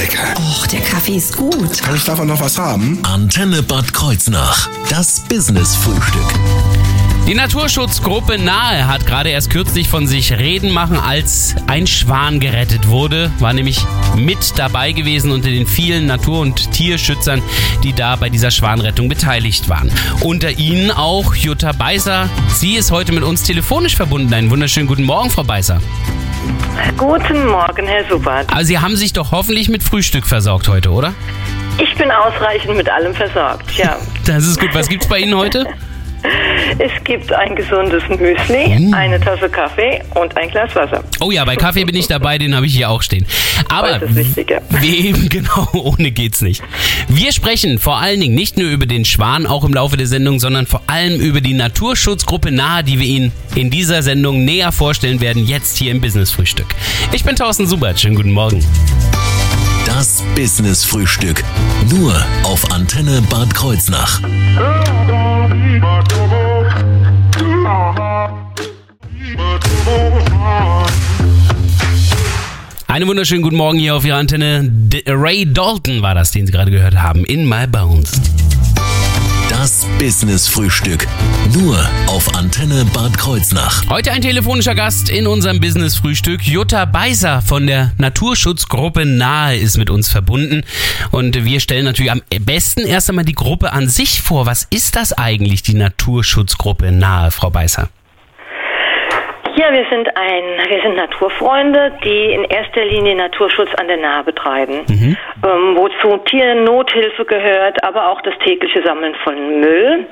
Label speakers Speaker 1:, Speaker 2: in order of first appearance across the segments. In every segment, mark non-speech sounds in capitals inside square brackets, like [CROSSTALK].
Speaker 1: lecker.
Speaker 2: Och, der Kaffee ist gut.
Speaker 1: Kann ich davon noch was haben?
Speaker 3: Antenne Bad Kreuznach. Das Business-Frühstück.
Speaker 4: Die Naturschutzgruppe Nahe hat gerade erst kürzlich von sich reden machen, als ein Schwan gerettet wurde. War nämlich mit dabei gewesen unter den vielen Natur- und Tierschützern, die da bei dieser Schwanrettung beteiligt waren. Unter ihnen auch Jutta Beißer. Sie ist heute mit uns telefonisch verbunden. Einen wunderschönen guten Morgen, Frau Beißer.
Speaker 5: Guten Morgen, Herr Subert.
Speaker 4: Aber Sie haben sich doch hoffentlich mit Frühstück versorgt heute, oder?
Speaker 5: Ich bin ausreichend mit allem versorgt, ja.
Speaker 4: Das ist gut. Was gibt's bei Ihnen heute? [LAUGHS]
Speaker 5: Es gibt ein gesundes Müsli, eine Tasse Kaffee und ein Glas Wasser.
Speaker 4: Oh ja, bei Kaffee bin ich dabei, den habe ich hier auch stehen. Aber
Speaker 5: Das ist wichtig, ja. [LAUGHS]
Speaker 4: wie eben genau, ohne geht's nicht. Wir sprechen vor allen Dingen nicht nur über den Schwan, auch im Laufe der Sendung, sondern vor allem über die Naturschutzgruppe Nahe, die wir Ihnen in dieser Sendung näher vorstellen werden, jetzt hier im Business Frühstück. Ich bin Thorsten Subert, schönen guten Morgen.
Speaker 3: Das Business-Frühstück. Nur auf Antenne Bad Kreuznach.
Speaker 4: Einen wunderschönen guten Morgen hier auf Ihrer Antenne. D Ray Dalton war das, den Sie gerade gehört haben, in My Bones.
Speaker 3: Das Business-Frühstück. Nur auf Antenne Bad Kreuznach.
Speaker 4: Heute ein telefonischer Gast in unserem Business-Frühstück. Jutta Beiser von der Naturschutzgruppe Nahe ist mit uns verbunden. Und wir stellen natürlich am besten erst einmal die Gruppe an sich vor. Was ist das eigentlich, die Naturschutzgruppe Nahe, Frau Beiser?
Speaker 5: Ja, wir sind ein, wir sind Naturfreunde, die in erster Linie Naturschutz an der Nahe betreiben, ähm, wozu Tiernothilfe gehört, aber auch das tägliche Sammeln von Müll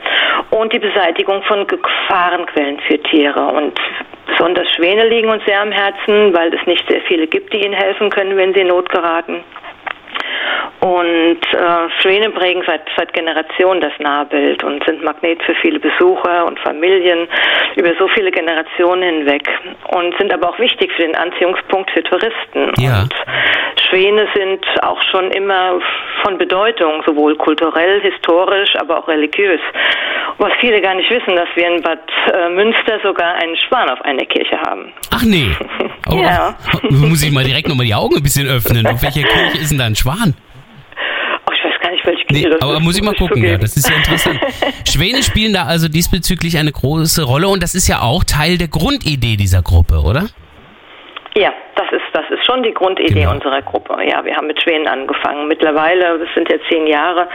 Speaker 5: und die Beseitigung von Gefahrenquellen für Tiere. Und besonders Schwäne liegen uns sehr am Herzen, weil es nicht sehr viele gibt, die ihnen helfen können, wenn sie in Not geraten. Und äh, Schwäne prägen seit, seit Generationen das Nahbild und sind Magnet für viele Besucher und Familien über so viele Generationen hinweg und sind aber auch wichtig für den Anziehungspunkt für Touristen.
Speaker 4: Ja.
Speaker 5: Und Schwäne sind auch schon immer von Bedeutung, sowohl kulturell, historisch, aber auch religiös. Was viele gar nicht wissen, dass wir in Bad äh, Münster sogar einen Schwan auf einer Kirche haben.
Speaker 4: Ach nee. [LAUGHS] Oh,
Speaker 5: Ja.
Speaker 4: Muss ich mal direkt nochmal die Augen ein bisschen öffnen. Auf welcher Kirche ist denn da ein Schwan?
Speaker 5: Oh, ich weiß gar nicht, welche
Speaker 4: Nee,
Speaker 5: Kirche das
Speaker 4: aber muss ich mal gucken, ja. Das ist ja interessant. [LAUGHS] Schwäne spielen da also diesbezüglich eine große Rolle und das ist ja auch Teil der Grundidee dieser Gruppe, oder?
Speaker 5: Ja, das ist, das ist schon die Grundidee
Speaker 4: Genau.
Speaker 5: unserer Gruppe. Ja, wir haben mit Schwänen angefangen. Mittlerweile, das sind ja zehn Jahre,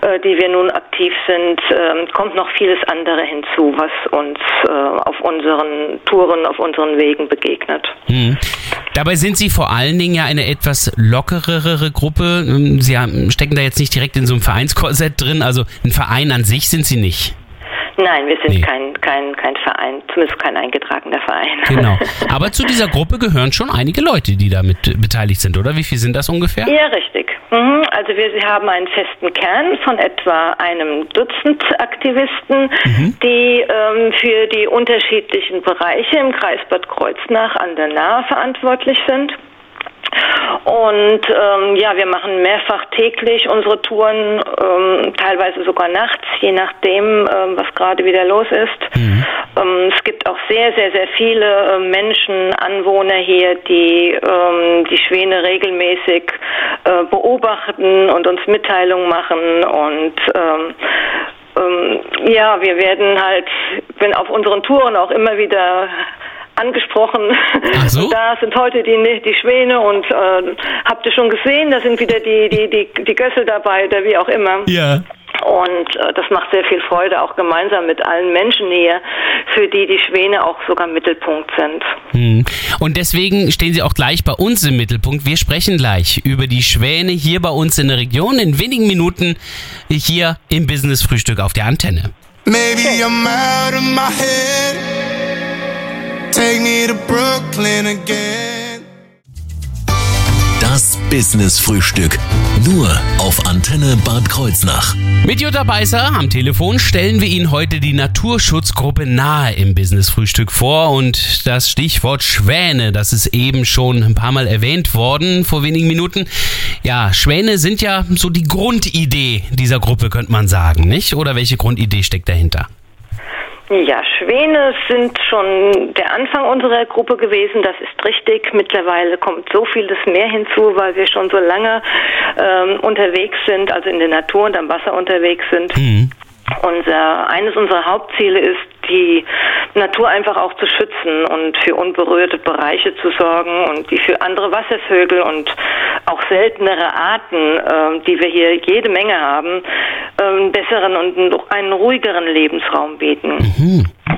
Speaker 5: äh, die wir nun aktiv sind, ähm, kommt noch vieles andere hinzu, was uns äh, auf unseren Touren, auf unseren Wegen begegnet.
Speaker 4: Hm. Dabei sind Sie vor allen Dingen ja eine etwas lockerere Gruppe. Ähm, Sie haben, stecken da jetzt nicht direkt in so einem Vereinskorsett drin, also ein Verein an sich sind Sie nicht.
Speaker 5: Nein, wir sind
Speaker 4: Nee.
Speaker 5: kein, kein, kein Verein, zumindest kein eingetragener Verein.
Speaker 4: Genau. [LAUGHS] Aber zu dieser Gruppe gehören schon einige Leute, die damit beteiligt sind, oder? Wie viel sind das ungefähr?
Speaker 5: Ja, richtig. Mhm. Also wir haben einen festen Kern von etwa einem Dutzend Aktivisten, die ähm, für die unterschiedlichen Bereiche im Kreis Bad Kreuznach an der Nahe verantwortlich sind. Und ähm, ja, wir machen mehrfach täglich unsere Touren, ähm, teilweise sogar nachts, je nachdem, ähm, was gerade wieder los ist. Ähm, es gibt auch sehr, sehr, sehr viele ähm, Menschen, Anwohner hier, die ähm, die Schwäne regelmäßig äh, beobachten und uns Mitteilungen machen und ähm, ähm, ja, wir werden halt, wenn auf unseren Touren auch immer wieder angesprochen.
Speaker 4: Ach so?
Speaker 5: Da sind heute die, die Schwäne und äh, habt ihr schon gesehen, da sind wieder die, die, die, die Gössel dabei oder wie auch immer.
Speaker 4: Ja.
Speaker 5: Und äh, das macht sehr viel Freude, auch gemeinsam mit allen Menschen hier, für die die Schwäne auch sogar Mittelpunkt sind.
Speaker 4: Hm. Und deswegen stehen Sie auch gleich bei uns im Mittelpunkt. Wir sprechen gleich über die Schwäne hier bei uns in der Region in wenigen Minuten hier im Business Frühstück auf der Antenne.
Speaker 6: Maybe I'm out of my head. Take me to Brooklyn again.
Speaker 3: Das Business-Frühstück. Nur auf Antenne Bad Kreuznach.
Speaker 4: Mit Jutta Beißer am Telefon stellen wir Ihnen heute die Naturschutzgruppe Nahe im Business Frühstück vor und das Stichwort Schwäne, das ist eben schon ein paar Mal erwähnt worden vor wenigen Minuten. Ja, Schwäne sind ja so die Grundidee dieser Gruppe, könnte man sagen, nicht? Oder welche Grundidee steckt dahinter?
Speaker 5: Ja, Schwäne sind schon der Anfang unserer Gruppe gewesen, das ist richtig. Mittlerweile kommt so vieles mehr hinzu, weil wir schon so lange ähm, unterwegs sind, also in der Natur und am Wasser unterwegs sind.
Speaker 4: Mhm.
Speaker 5: Unser, eines unserer Hauptziele ist, die Natur einfach auch zu schützen und für unberührte Bereiche zu sorgen und die für andere Wasservögel und auch seltenere Arten, äh, die wir hier jede Menge haben, äh, einen besseren und einen ruhigeren Lebensraum bieten.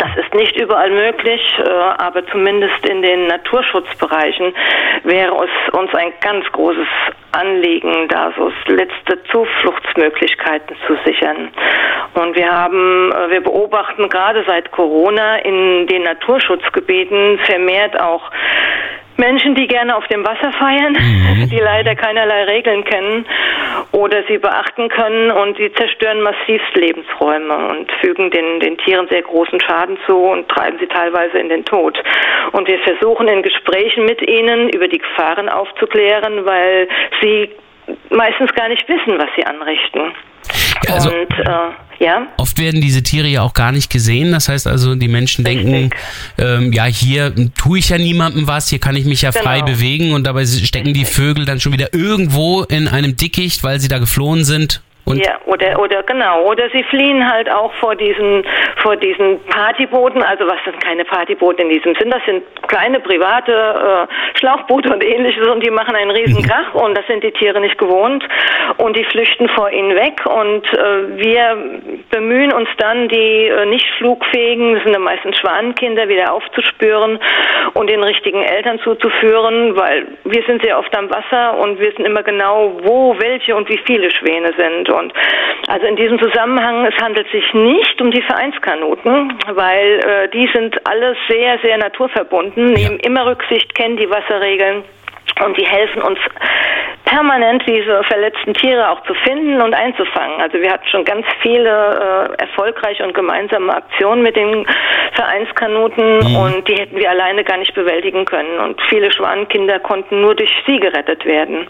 Speaker 5: Das ist nicht überall möglich, äh, aber zumindest in den Naturschutzbereichen wäre es uns ein ganz großes Anliegen, da so letzte Zufluchtsmöglichkeiten zu sichern. Und wir haben, äh, wir beobachten gerade seit Corona in den Naturschutzgebieten vermehrt auch Menschen, die gerne auf dem Wasser feiern, [LAUGHS] die leider keinerlei Regeln kennen oder sie beachten können und sie zerstören massivst Lebensräume und fügen den, den Tieren sehr großen Schaden zu und treiben sie teilweise in den Tod. Und wir versuchen in Gesprächen mit ihnen über die Gefahren aufzuklären, weil sie meistens gar nicht wissen, was sie anrichten.
Speaker 4: Also-
Speaker 5: und äh, ja.
Speaker 4: Oft werden diese Tiere ja auch gar nicht gesehen. Das heißt also, die Menschen denken, ähm, ja, hier tue ich ja niemandem was, hier kann ich mich ja frei
Speaker 5: Genau.
Speaker 4: bewegen und dabei stecken die Vögel dann schon wieder irgendwo in einem Dickicht, weil sie da geflohen sind. Und
Speaker 5: ja, oder oder genau, oder sie fliehen halt auch vor diesen vor diesen Partybooten, also was sind keine Partyboote in diesem Sinn, das sind kleine private äh, Schlauchboote und ähnliches. Und die machen einen riesen Krach. Und das sind die Tiere nicht gewohnt. Und die flüchten vor ihnen weg. Und äh, wir bemühen uns dann die äh, nicht flugfähigen, das sind dann meistens Schwanenkinder, wieder aufzuspüren und den richtigen Eltern zuzuführen, weil wir sind sehr oft am Wasser und wissen immer genau, wo welche und wie viele Schwäne sind. Und also in diesem Zusammenhang, es handelt sich nicht um die Vereinskanuten, weil äh, die sind alle sehr, sehr naturverbunden, nehmen immer Rücksicht, kennen die Wasserregeln. Und die helfen uns permanent, diese verletzten Tiere auch zu finden und einzufangen. Also wir hatten schon ganz viele äh, erfolgreiche und gemeinsame Aktionen mit den Vereinskanuten und die hätten wir alleine gar nicht bewältigen können. Und viele Schwanenkinder konnten nur durch sie gerettet werden.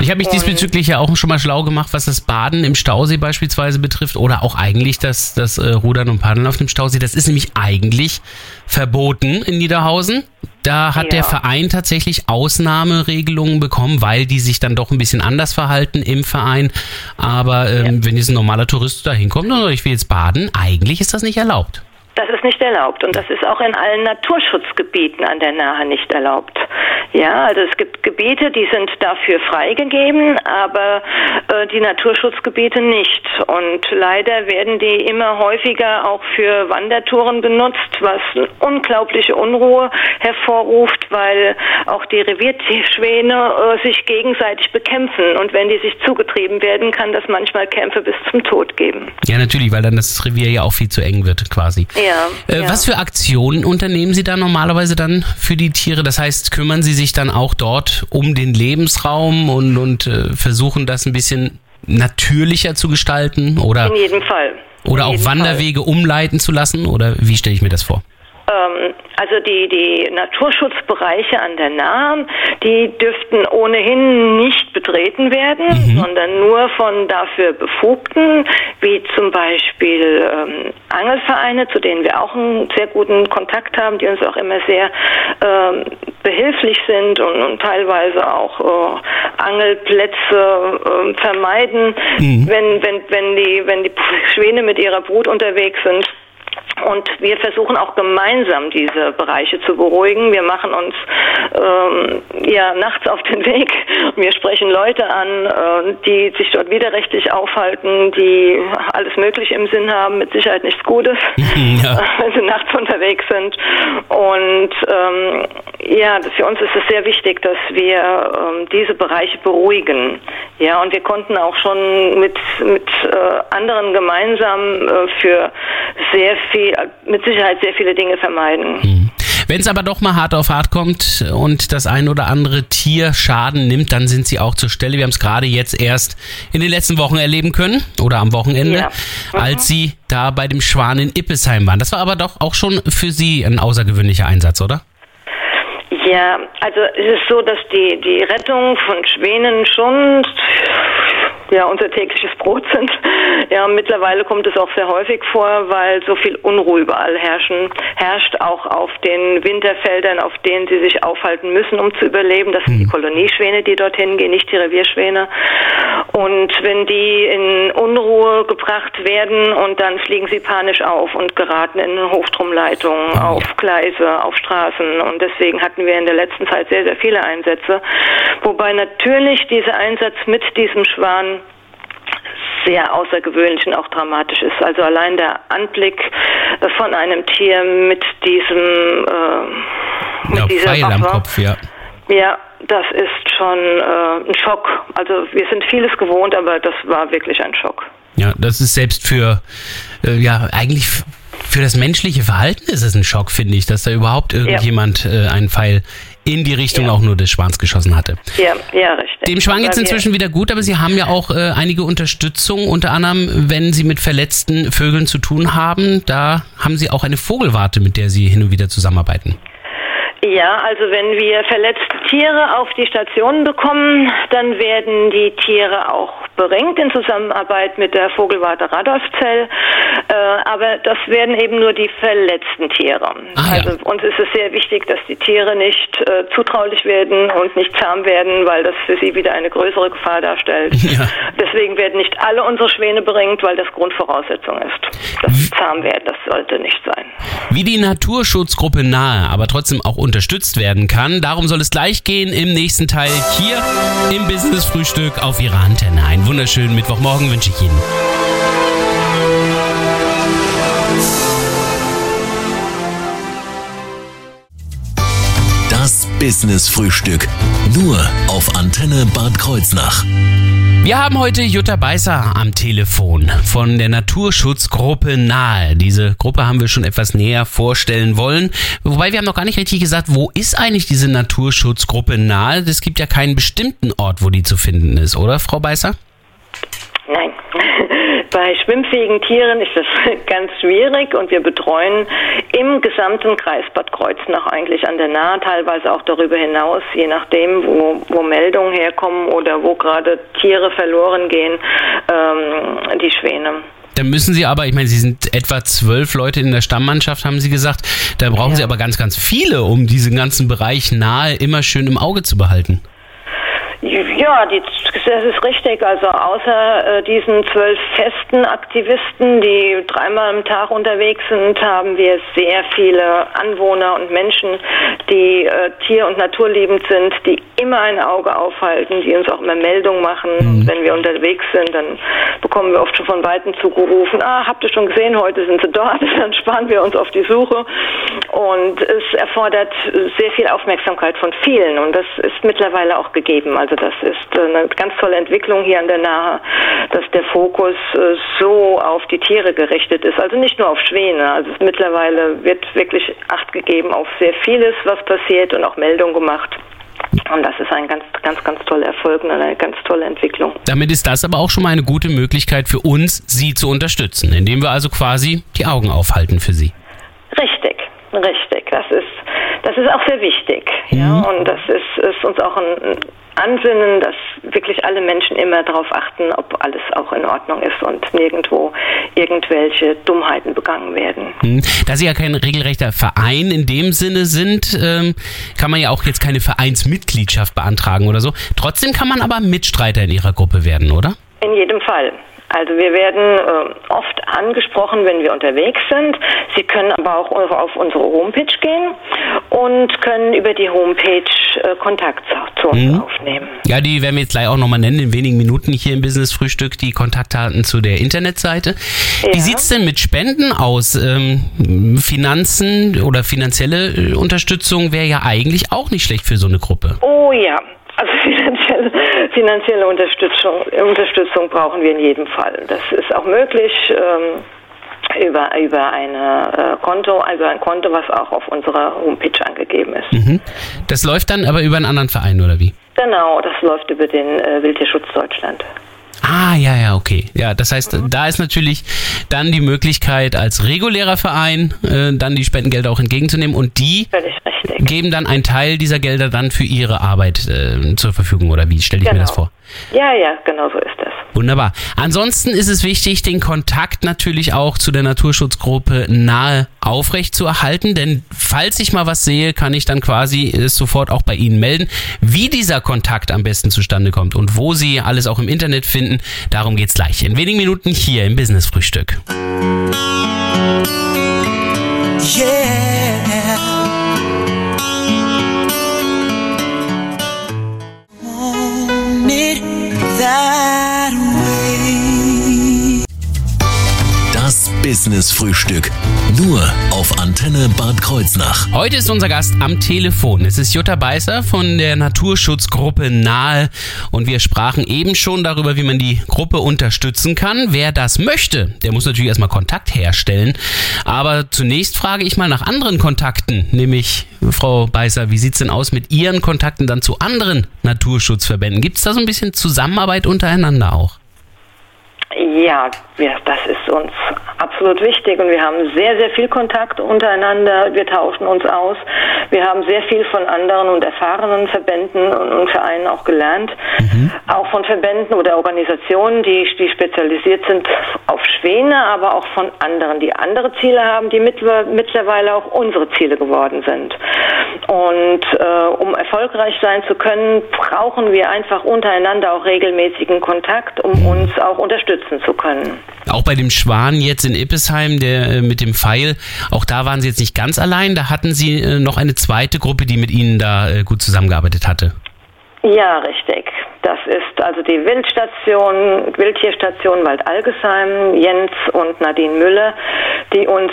Speaker 4: ich habe mich
Speaker 5: Und-
Speaker 4: diesbezüglich ja auch schon mal schlau gemacht, was das Baden im Stausee beispielsweise betrifft oder auch eigentlich das, das äh, Rudern und Paddeln auf dem Stausee. Das ist nämlich eigentlich verboten in Niederhausen. Da hat
Speaker 5: Ja.
Speaker 4: der Verein tatsächlich Ausnahmeregelungen bekommen, weil die sich dann doch ein bisschen anders verhalten im Verein. Aber ähm, wenn jetzt ein normaler Tourist da hinkommt und sagt, ich will jetzt baden, eigentlich ist das nicht erlaubt.
Speaker 5: Das ist nicht erlaubt und das ist auch in allen Naturschutzgebieten an der Nahe nicht erlaubt. Ja, also es gibt Gebiete, die sind dafür freigegeben, aber äh, die Naturschutzgebiete nicht. Und leider werden die immer häufiger auch für Wandertouren benutzt, was eine unglaubliche Unruhe hervorruft, weil auch die Revierschwäne äh, sich gegenseitig bekämpfen und wenn die sich zugetrieben werden, kann das manchmal Kämpfe bis zum Tod geben.
Speaker 4: Ja, natürlich, weil dann das Revier ja auch viel zu eng wird quasi.
Speaker 5: Ja.
Speaker 4: Äh,
Speaker 5: ja.
Speaker 4: Was für Aktionen unternehmen Sie da normalerweise dann für die Tiere? Das heißt, kümmern Sie sich dann auch dort um den Lebensraum und, und äh, versuchen das ein bisschen natürlicher zu gestalten oder,
Speaker 5: In jedem Fall.
Speaker 4: oder
Speaker 5: In
Speaker 4: auch
Speaker 5: jedem
Speaker 4: Wanderwege umleiten zu lassen? Oder wie stelle ich mir das vor?
Speaker 5: Ähm, also die, die Naturschutzbereiche an der Nahe, die dürften ohnehin nicht betreten werden, sondern nur von dafür Befugten, wie zum Beispiel ähm, Angelvereine, zu denen wir auch einen sehr guten Kontakt haben, die uns auch immer sehr ähm, behilflich sind und, und teilweise auch äh, Angelplätze äh, vermeiden, wenn, wenn, wenn, die, wenn die Schwäne mit ihrer Brut unterwegs sind. Und wir versuchen auch gemeinsam diese Bereiche zu beruhigen. Wir machen uns ähm, ja nachts auf den [LAUGHS] Weg. Wir sprechen Leute an, äh, die sich dort widerrechtlich aufhalten, die alles Mögliche im Sinn haben, mit Sicherheit nichts Gutes, [LAUGHS]
Speaker 4: Ja. [LAUGHS]
Speaker 5: wenn sie nachts unterwegs sind. Und ähm, ja, für uns ist es sehr wichtig, dass wir ähm, diese Bereiche beruhigen. Ja, und wir konnten auch schon mit mit äh, anderen gemeinsam äh, für sehr viel, mit Sicherheit sehr viele Dinge vermeiden.
Speaker 4: Wenn es aber doch mal hart auf hart kommt und das ein oder andere Tier Schaden nimmt, dann sind sie auch zur Stelle. Wir haben es gerade jetzt erst in den letzten Wochen erleben können oder am Wochenende,
Speaker 5: Ja. Mhm.
Speaker 4: als sie da bei dem Schwan in Ippesheim waren. Das war aber doch auch schon für sie ein außergewöhnlicher Einsatz, oder?
Speaker 5: Ja, also es ist so, dass die, die Rettung von Schwänen schon ja unser tägliches Brot sind. [LAUGHS] Ja, mittlerweile kommt es auch sehr häufig vor, weil so viel Unruhe überall herrschen, herrscht, auch auf den Winterfeldern, auf denen sie sich aufhalten müssen, um zu überleben. Das sind die Kolonieschwäne, die dorthin gehen, nicht die Revierschwäne. Und wenn die in Unruhe gebracht werden und dann fliegen sie panisch auf und geraten in Hochstromleitungen, auf Gleise, auf Straßen. Und deswegen hatten wir in der letzten Zeit sehr, sehr viele Einsätze. Wobei natürlich dieser Einsatz mit diesem Schwan sehr außergewöhnlich und auch dramatisch ist. Also allein der Anblick äh, von einem Tier mit diesem äh, mit
Speaker 4: Ja,
Speaker 5: dieser
Speaker 4: Pfeil am
Speaker 5: Waffe.
Speaker 4: Kopf, ja.
Speaker 5: Ja, das ist schon äh, ein Schock. Also wir sind vieles gewohnt, aber das war wirklich ein Schock.
Speaker 4: Ja, das ist selbst für, äh, ja, eigentlich für das menschliche Verhalten ist es ein Schock, finde ich, dass da überhaupt irgendjemand äh, einen Pfeil in die Richtung
Speaker 5: Ja.
Speaker 4: auch nur des Schwans geschossen hatte.
Speaker 5: Ja, ja, richtig.
Speaker 4: Dem Schwan
Speaker 5: Aber wir-
Speaker 4: inzwischen wieder gut, aber Sie haben ja auch äh, einige Unterstützung, unter anderem, wenn Sie mit verletzten Vögeln zu tun haben. Da haben Sie auch eine Vogelwarte, mit der Sie hin und wieder zusammenarbeiten.
Speaker 5: Ja, also wenn wir verletzte Tiere auf die Stationen bekommen, dann werden die Tiere auch beringt in Zusammenarbeit mit der Vogelwarte Radolfzell. Äh, aber das werden eben nur die verletzten Tiere.
Speaker 4: Ah, ja.
Speaker 5: also uns ist es sehr wichtig, dass die Tiere nicht äh, zutraulich werden und nicht zahm werden, weil das für sie wieder eine größere Gefahr darstellt. [LAUGHS]
Speaker 4: Ja.
Speaker 5: Deswegen werden nicht alle unsere Schwäne beringt, weil das Grundvoraussetzung ist. Das zahm werden, das sollte nicht sein.
Speaker 4: Wie die Naturschutzgruppe nahe, aber trotzdem auch unterstützt werden kann, darum soll es gleich gehen im nächsten Teil hier im Business Frühstück auf Ihrer Antenne. Einen wunderschönen Mittwochmorgen wünsche ich Ihnen.
Speaker 3: Das Business Frühstück. Nur auf Antenne Bad Kreuznach.
Speaker 4: Wir haben heute Jutta Beißer am Telefon von der Naturschutzgruppe Nahe. Diese Gruppe haben wir schon etwas näher vorstellen wollen. Wobei wir haben noch gar nicht richtig gesagt, wo ist eigentlich diese Naturschutzgruppe Nahe? Es gibt ja keinen bestimmten Ort, wo die zu finden ist, oder, Frau Beißer?
Speaker 5: Nein. Bei schwimmfähigen Tieren ist das [LAUGHS] ganz schwierig und wir betreuen im gesamten Kreis Bad Kreuznach eigentlich an der Nahe, teilweise auch darüber hinaus, je nachdem, wo, wo Meldungen herkommen oder wo gerade Tiere verloren gehen, ähm, die Schwäne.
Speaker 4: Da müssen Sie aber, ich meine, Sie sind etwa zwölf Leute in der Stammmannschaft, haben Sie gesagt. Da brauchen
Speaker 5: Ja.
Speaker 4: Sie aber ganz, ganz viele, um diesen ganzen Bereich nahe immer schön im Auge zu behalten.
Speaker 5: Ja, die, das ist richtig. Also außer äh, diesen zwölf festen Aktivisten, die dreimal am Tag unterwegs sind, haben wir sehr viele Anwohner und Menschen, die äh, tier- und naturliebend sind, die immer ein Auge aufhalten, die uns auch immer Meldungen machen. Wenn wir unterwegs sind, dann bekommen wir oft schon von Weitem zugerufen, ah, habt ihr schon gesehen, heute sind sie dort. [LAUGHS] Dann sparen wir uns auf die Suche. Und es erfordert sehr viel Aufmerksamkeit von vielen. Und das ist mittlerweile auch gegeben. Also das ist eine ganz tolle Entwicklung hier an der Nahe, dass der Fokus äh, so auf die Tiere gerichtet ist. Also nicht nur auf Schwäne. Also mittlerweile wird wirklich Acht gegeben auf sehr vieles, was passiert und auch Meldungen gemacht. Und das ist ein ganz, ganz, ganz toller Erfolg und eine ganz tolle Entwicklung.
Speaker 4: Damit ist das aber auch schon mal eine gute Möglichkeit für uns, Sie zu unterstützen, indem wir also quasi die Augen aufhalten für Sie.
Speaker 5: Richtig. Das ist, das ist auch sehr wichtig. Ja, und das ist, ist uns auch ein Ansinnen, dass wirklich alle Menschen immer darauf achten, ob alles auch in Ordnung ist und nirgendwo irgendwelche Dummheiten begangen werden.
Speaker 4: Hm. Da Sie ja kein regelrechter Verein in dem Sinne sind, ähm, kann man ja auch jetzt keine Vereinsmitgliedschaft beantragen oder so. Trotzdem kann man aber Mitstreiter in Ihrer Gruppe werden, oder?
Speaker 5: In jedem Fall. Also wir werden äh, oft angesprochen, wenn wir unterwegs sind. Sie können aber auch auf unsere Homepage gehen und können über die Homepage äh, Kontakt zu, uns aufnehmen.
Speaker 4: Ja, die werden wir jetzt gleich auch nochmal nennen, in wenigen Minuten hier im Business Frühstück, die Kontaktdaten zu der Internetseite. Wie
Speaker 5: Ja.
Speaker 4: sieht's denn mit Spenden aus? Ähm, Finanzen oder finanzielle äh, Unterstützung wäre ja eigentlich auch nicht schlecht für so eine Gruppe.
Speaker 5: Oh ja, also [LAUGHS] finanzielle, finanzielle Unterstützung, Unterstützung brauchen wir in jedem Fall. Das ist auch möglich ähm, über, über, eine, äh, Konto, über ein Konto, was auch auf unserer Homepage angegeben ist.
Speaker 4: Mhm. Das läuft dann aber über einen anderen Verein, oder wie?
Speaker 5: Genau, das läuft über den äh, Wildtierschutz Deutschland.
Speaker 4: Ah, ja, ja, okay. Ja, das heißt, da ist natürlich dann die Möglichkeit, als regulärer Verein äh, dann die Spendengelder auch entgegenzunehmen und die geben dann einen Teil dieser Gelder dann für ihre Arbeit äh, zur Verfügung, oder wie stelle ich mir
Speaker 5: Genau.
Speaker 4: das vor?
Speaker 5: Ja, ja, genau so ist das.
Speaker 4: Wunderbar. Ansonsten ist es wichtig, den Kontakt natürlich auch zu der Naturschutzgruppe nahe aufrecht zu erhalten, denn falls ich mal was sehe, kann ich dann quasi es sofort auch bei Ihnen melden. Wie dieser Kontakt am besten zustande kommt und wo Sie alles auch im Internet finden, darum geht's gleich. In wenigen Minuten hier im Business Frühstück.
Speaker 3: Das Business Frühstück. Nur auf Antenne Bad Kreuznach.
Speaker 4: Heute ist unser Gast am Telefon. Es ist Jutta Beißer von der Naturschutzgruppe Nahe und wir sprachen eben schon darüber, wie man die Gruppe unterstützen kann. Wer das möchte, der muss natürlich erstmal Kontakt herstellen. Aber zunächst frage ich mal nach anderen Kontakten, nämlich Frau Beißer, wie sieht's denn aus mit Ihren Kontakten dann zu anderen Naturschutzverbänden? Gibt es da so ein bisschen Zusammenarbeit untereinander auch?
Speaker 5: Ja, ja, das ist uns absolut wichtig und wir haben sehr, sehr viel Kontakt untereinander. Wir tauschen uns aus. Wir haben sehr viel von anderen und erfahrenen Verbänden und Vereinen auch gelernt. Mhm. Auch von Verbänden oder Organisationen, die, die spezialisiert sind auf Schwäne, aber auch von anderen, die andere Ziele haben, die mittlerweile auch unsere Ziele geworden sind. Und äh, um erfolgreich sein zu können, brauchen wir einfach untereinander auch regelmäßigen Kontakt, um uns auch unterstützen zu können.
Speaker 4: Auch bei dem Schwan jetzt in Ippesheim, der äh, mit dem Pfeil, auch da waren Sie jetzt nicht ganz allein. Da hatten Sie äh, noch eine zweite Gruppe, die mit Ihnen da äh, gut zusammengearbeitet hatte.
Speaker 5: Ja, richtig. Das ist also die Wildstation, Wildtierstation Waldalgesheim, Jens und Nadine Müller, die uns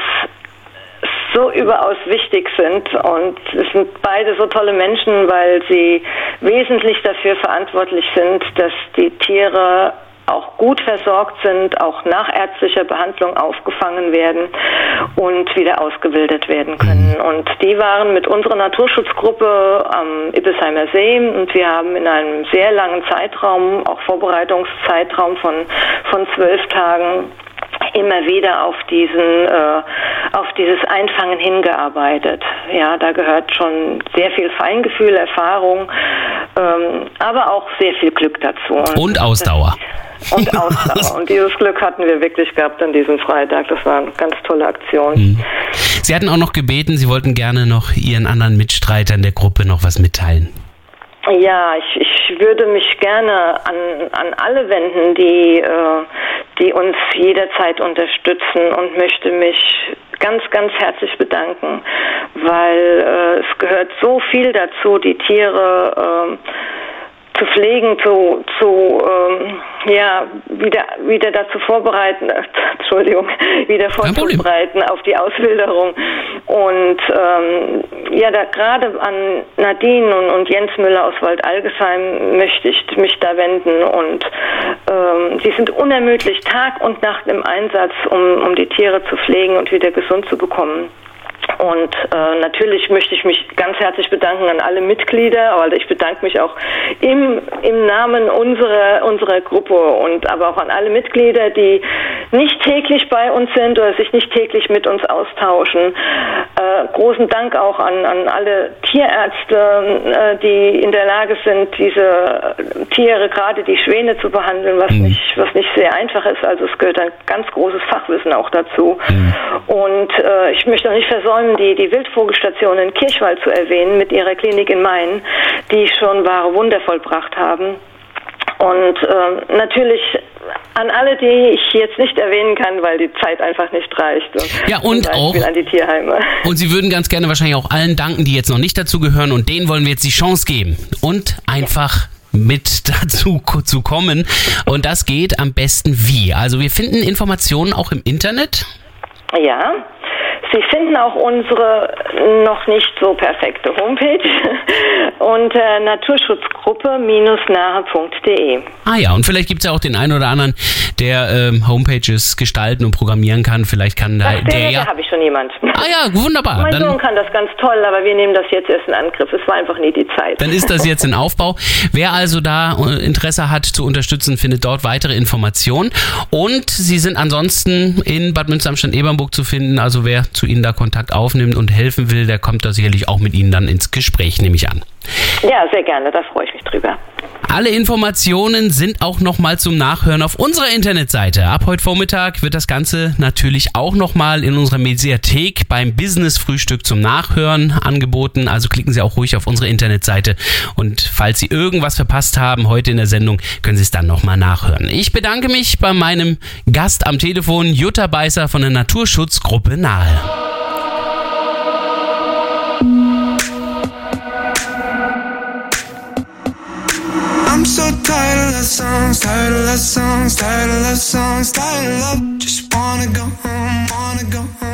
Speaker 5: so überaus wichtig sind und es sind beide so tolle Menschen, weil sie wesentlich dafür verantwortlich sind, dass die Tiere auch gut versorgt sind, auch nach ärztlicher Behandlung aufgefangen werden und wieder ausgebildet werden können. Mhm. Und die waren mit unserer Naturschutzgruppe am Ippesheimer See und wir haben in einem sehr langen Zeitraum, auch Vorbereitungszeitraum von, von zwölf Tagen, immer wieder auf diesen äh, auf dieses Einfangen hingearbeitet. Ja, da gehört schon sehr viel Feingefühl, Erfahrung, ähm, aber auch sehr viel Glück dazu.
Speaker 4: Und, und Ausdauer. [LAUGHS]
Speaker 5: Und Ausdauer. und dieses Glück hatten wir wirklich gehabt an diesem Freitag. Das war eine ganz tolle Aktion. Mhm.
Speaker 4: Sie hatten auch noch gebeten, Sie wollten gerne noch Ihren anderen Mitstreitern der Gruppe noch was mitteilen.
Speaker 5: Ja, ich, ich würde mich gerne an, an alle wenden, die, äh, die uns jederzeit unterstützen und möchte mich ganz, ganz herzlich bedanken, weil äh, es gehört so viel dazu, die Tiere äh, zu pflegen, zu, zu ähm, ja, wieder, wieder dazu vorbereiten, [LAUGHS] Entschuldigung, wieder vorzubereiten auf die Auswilderung. Und ähm, ja, da gerade an Nadine und, und Jens Müller aus Waldalgesheim möchte ich mich da wenden und ähm, sie sind unermüdlich Tag und Nacht im Einsatz, um, um die Tiere zu pflegen und wieder gesund zu bekommen. Und äh, natürlich möchte ich mich ganz herzlich bedanken an alle Mitglieder, aber ich bedanke mich auch im, im Namen unserer, unserer Gruppe und aber auch an alle Mitglieder, die nicht täglich bei uns sind oder sich nicht täglich mit uns austauschen. Äh, großen Dank auch an, an alle Tierärzte, äh, die in der Lage sind, diese Tiere, gerade die Schwäne zu behandeln, was, mhm. nicht, was nicht sehr einfach ist. Also es gehört ein ganz großes Fachwissen auch dazu. Mhm. Und äh, ich möchte auch nicht versäumen, versäumen, die, die Wildvogelstation in Kirchwald zu erwähnen mit ihrer Klinik in Main, die schon wahre Wunder vollbracht haben. Und äh, natürlich an alle, die ich jetzt nicht erwähnen kann, weil die Zeit einfach nicht reicht.
Speaker 4: Und ja, und auch
Speaker 5: an die Tierheime. [LAUGHS]
Speaker 4: Und Sie würden ganz gerne wahrscheinlich auch allen danken, die jetzt noch nicht dazu gehören und denen wollen wir jetzt die Chance geben und einfach mit [LAUGHS] dazu zu kommen. Und das geht am besten wie? Also wir finden Informationen auch im Internet.
Speaker 5: Ja, Sie finden auch unsere noch nicht so perfekte Homepage [LAUGHS] unter naturschutzgruppe-nahe.de.
Speaker 4: Ah ja, und vielleicht gibt es ja auch den einen oder anderen, der ähm, Homepages gestalten und programmieren kann. Vielleicht kann da
Speaker 5: Ach, der, ja. habe ich schon jemand.
Speaker 4: Ah ja, wunderbar.
Speaker 5: Mein dann, Sohn kann das ganz toll, aber wir nehmen das jetzt erst in Angriff. Es war einfach nie die Zeit.
Speaker 4: Dann ist das jetzt in Aufbau. Wer also da äh, Interesse hat zu unterstützen, findet dort weitere Informationen. Und Sie sind ansonsten in Bad Münster-Amstein-Ebernburg zu finden. Also wer zu Ihnen da Kontakt aufnimmt und helfen will, der kommt da sicherlich auch mit Ihnen dann ins Gespräch, nehme ich an.
Speaker 5: Ja, sehr gerne, da freue ich mich drüber.
Speaker 4: Alle Informationen sind auch nochmal zum Nachhören auf unserer Internetseite. Ab heute Vormittag wird das Ganze natürlich auch nochmal in unserer Mediathek beim Business Frühstück zum Nachhören angeboten. Also klicken Sie auch ruhig auf unsere Internetseite und falls Sie irgendwas verpasst haben heute in der Sendung, können Sie es dann nochmal nachhören. Ich bedanke mich bei meinem Gast am Telefon, Jutta Beißer von der Naturschutzgruppe Nahe.
Speaker 6: Tired of love songs, Tired of love songs, Tired of love songs, Tired of love. Just wanna go home, wanna go home.